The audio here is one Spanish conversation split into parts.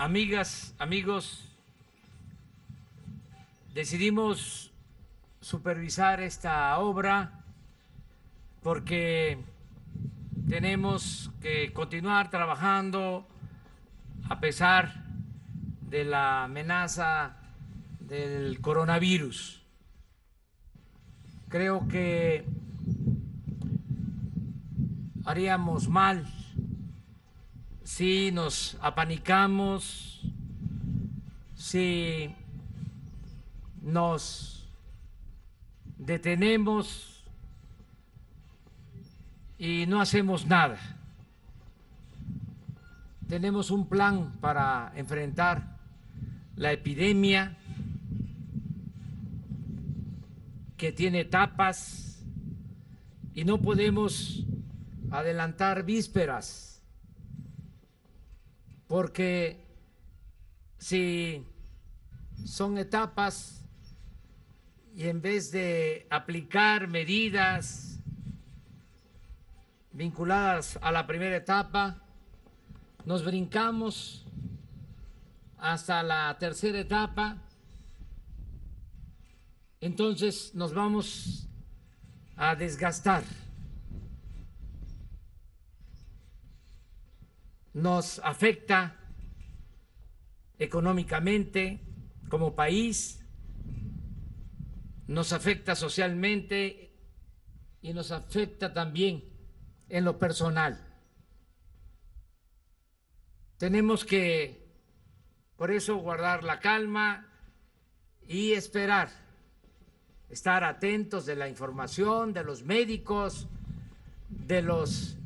amigas, amigos, decidimos supervisar esta obra porque tenemos que continuar trabajando a pesar de la amenaza del coronavirus. Creo que haríamos mal si nos apanicamos, si nos detenemos y no hacemos nada. Tenemos un plan para enfrentar la epidemia que tiene etapas y no podemos adelantar vísperas, porque si son etapas y en vez de aplicar medidas vinculadas a la primera etapa, nos brincamos hasta la tercera etapa, entonces nos vamos a desgastar. Nos afecta económicamente como país, nos afecta socialmente y nos afecta también en lo personal. Tenemos que, por eso, guardar la calma y esperar, estar atentos de la información de los médicos, de los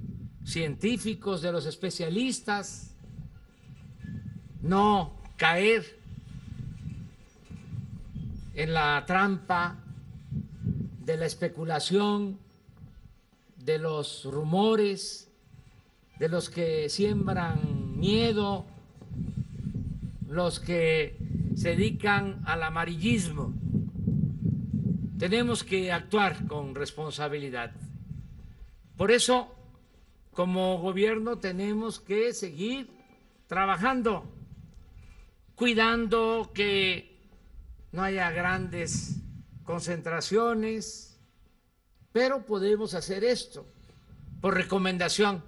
científicos, de los especialistas, no caer en la trampa de la especulación, de los rumores, de los que siembran miedo, los que se dedican al amarillismo. Tenemos que actuar con responsabilidad. Por eso, como gobierno, tenemos que seguir trabajando, cuidando que no haya grandes concentraciones, pero podemos hacer esto por recomendación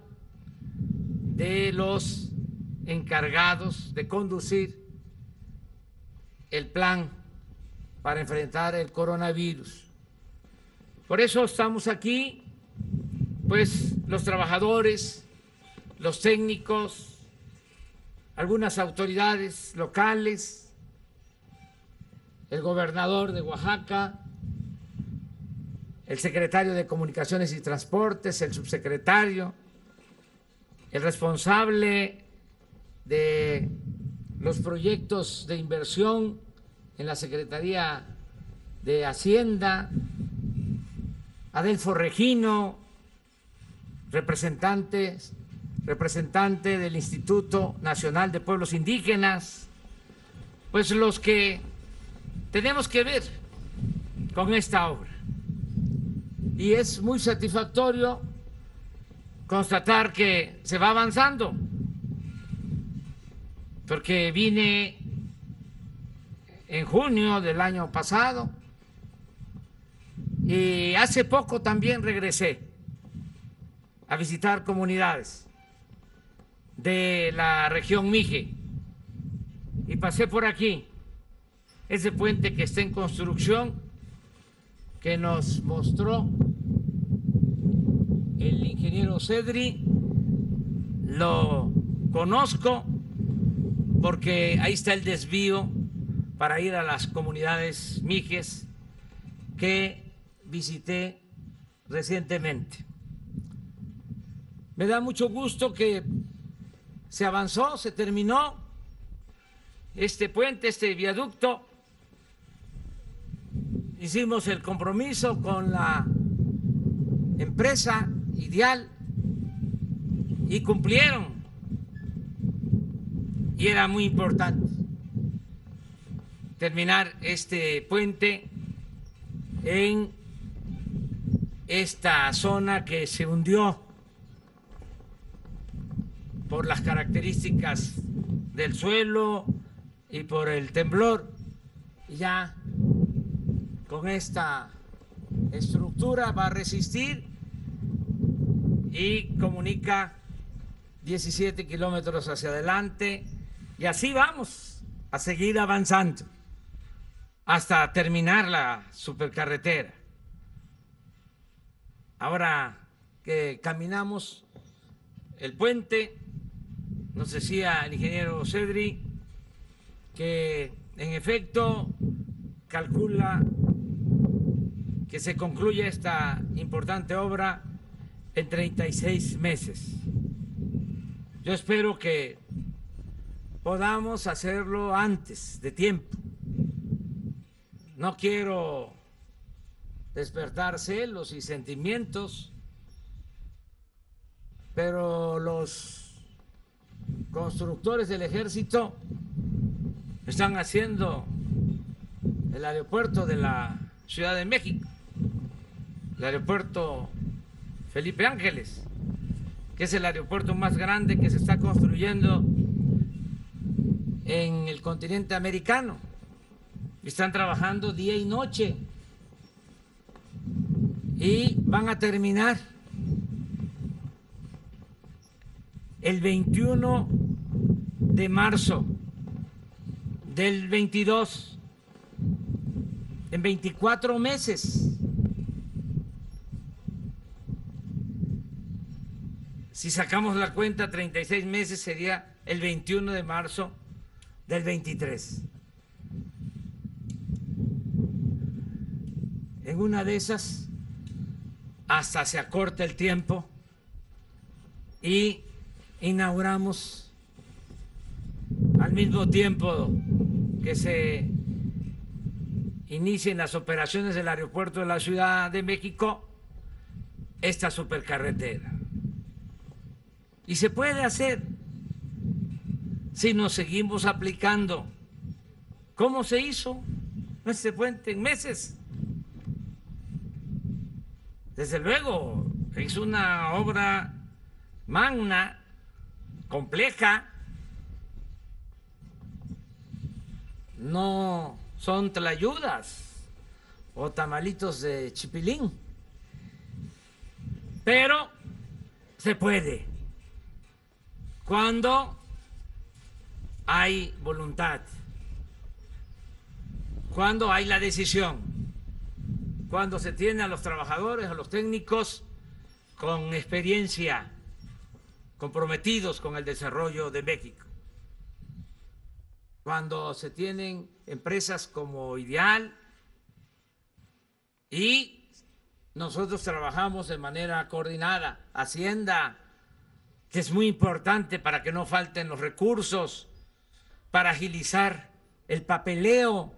de los encargados de conducir el plan para enfrentar el coronavirus. Por eso estamos aquí, pues los trabajadores, los técnicos, algunas autoridades locales, el gobernador de Oaxaca, el secretario de Comunicaciones y Transportes, el subsecretario, el responsable de los proyectos de inversión en la Secretaría de Hacienda, Adelfo Regino, representantes, representante del Instituto Nacional de Pueblos Indígenas, pues los que tenemos que ver con esta obra. Y es muy satisfactorio constatar que se va avanzando, porque vine en junio del año pasado y hace poco también regresé a visitar comunidades de la región Mije y pasé por aquí ese puente que está en construcción, que nos mostró el ingeniero Cedri, lo conozco porque ahí está el desvío para ir a las comunidades mijes que visité recientemente. Me da mucho gusto que se avanzó, se terminó este puente, este viaducto hicimos el compromiso con la empresa ideal y cumplieron. Y era muy importante terminar este puente en esta zona que se hundió por las características del suelo y por el temblor. Ya con esta estructura va a resistir y comunica 17 kilómetros hacia adelante y así vamos a seguir avanzando hasta terminar la supercarretera. Ahora que caminamos el puente, nos decía el ingeniero Cedri que en efecto calcula que se concluya esta importante obra en 36 meses. Yo espero que podamos hacerlo antes de tiempo. No quiero despertar celos y sentimientos, pero los constructores del ejército están haciendo el aeropuerto de la Ciudad de México, el aeropuerto Felipe Ángeles, que es el aeropuerto más grande que se está construyendo en el continente americano. Están trabajando día y noche y van a terminar el 21 de marzo del 22, en 24 meses. Si sacamos la cuenta, 36 meses sería el 21 de marzo del 23. En una de esas, hasta se acorta el tiempo y inauguramos mismo tiempo que se inicien las operaciones del aeropuerto de la Ciudad de México esta supercarretera. Y se puede hacer si nos seguimos aplicando. ¿Cómo se hizo este puente en meses? Desde luego, es una obra magna, compleja. No son tlayudas o tamalitos de chipilín. Pero se puede cuando hay voluntad, cuando hay la decisión, cuando se tiene a los trabajadores, a los técnicos con experiencia, comprometidos con el desarrollo de México, cuando se tienen empresas como Ideal y nosotros trabajamos de manera coordinada, Hacienda, que es muy importante para que no falten los recursos, para agilizar el papeleo,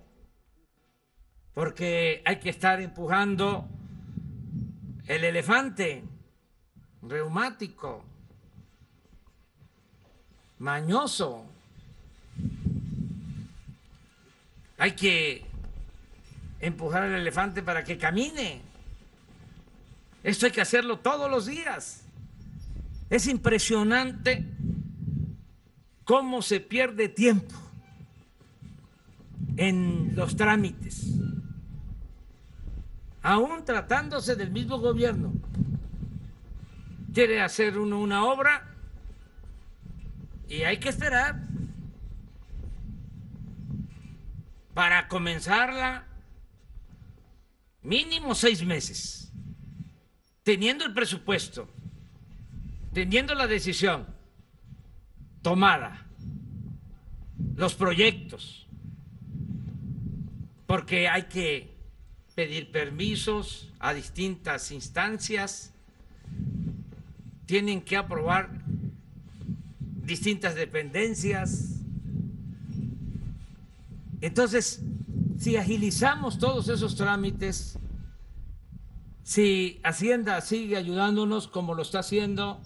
porque hay que estar empujando el elefante reumático, mañoso. Hay que empujar al elefante para que camine. Esto hay que hacerlo todos los días. Es impresionante cómo se pierde tiempo en los trámites, aún tratándose del mismo gobierno. Quiere hacer uno una obra y hay que esperar para comenzarla mínimo seis meses, teniendo el presupuesto teniendo la decisión tomada, los proyectos, porque hay que pedir permisos a distintas instancias, tienen que aprobar distintas dependencias. Entonces, si agilizamos todos esos trámites, si Hacienda sigue ayudándonos como lo está haciendo,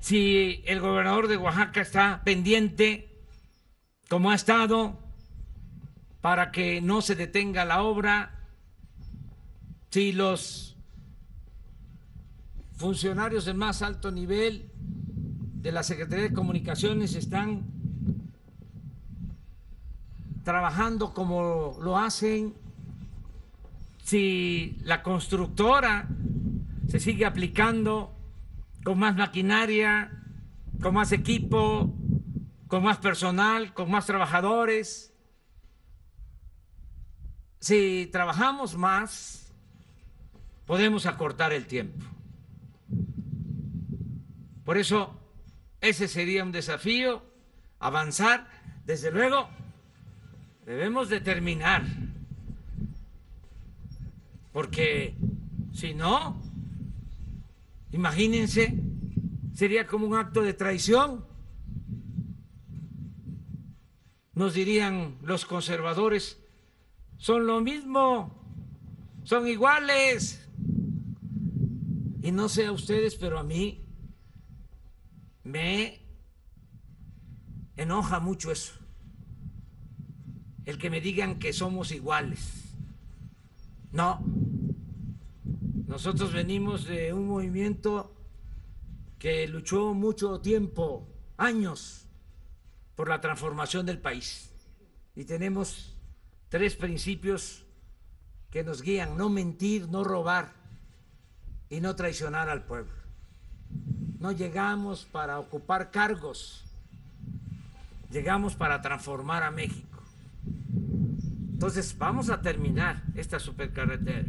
si el gobernador de Oaxaca está pendiente, como ha estado, para que no se detenga la obra, si los funcionarios de más alto nivel de la Secretaría de Comunicaciones están trabajando como lo hacen, si la constructora se sigue aplicando con más maquinaria, con más equipo, con más personal, con más trabajadores. Si trabajamos más, podemos acortar el tiempo. Por eso, ese sería un desafío, avanzar. Desde luego, debemos determinar, porque si no, imagínense, sería como un acto de traición. Nos dirían los conservadores, son lo mismo, son iguales. Y no sé a ustedes, pero a mí me enoja mucho eso. El que me digan que somos iguales. No. Nosotros venimos de un movimiento que luchó mucho tiempo, años, por la transformación del país. Y tenemos tres principios que nos guían, no mentir, no robar y no traicionar al pueblo. No llegamos para ocupar cargos, llegamos para transformar a México. Entonces vamos a terminar esta supercarretera.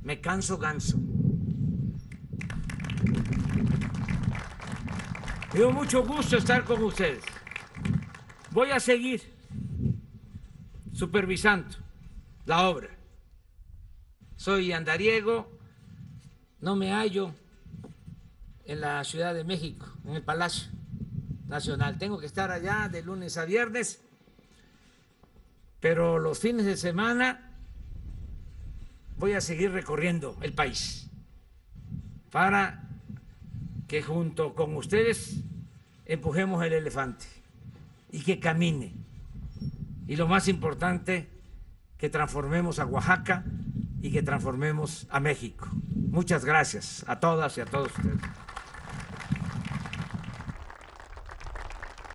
Me canso ganso. Dio mucho gusto estar con ustedes. Voy a seguir supervisando la obra. Soy andariego, no me hallo en la Ciudad de México, en el Palacio Nacional. Tengo que estar allá de lunes a viernes, pero los fines de semana voy a seguir recorriendo el país para que junto con ustedes empujemos el elefante y que camine. Y lo más importante, que transformemos a Oaxaca y que transformemos a México. Muchas gracias a todas y a todos ustedes.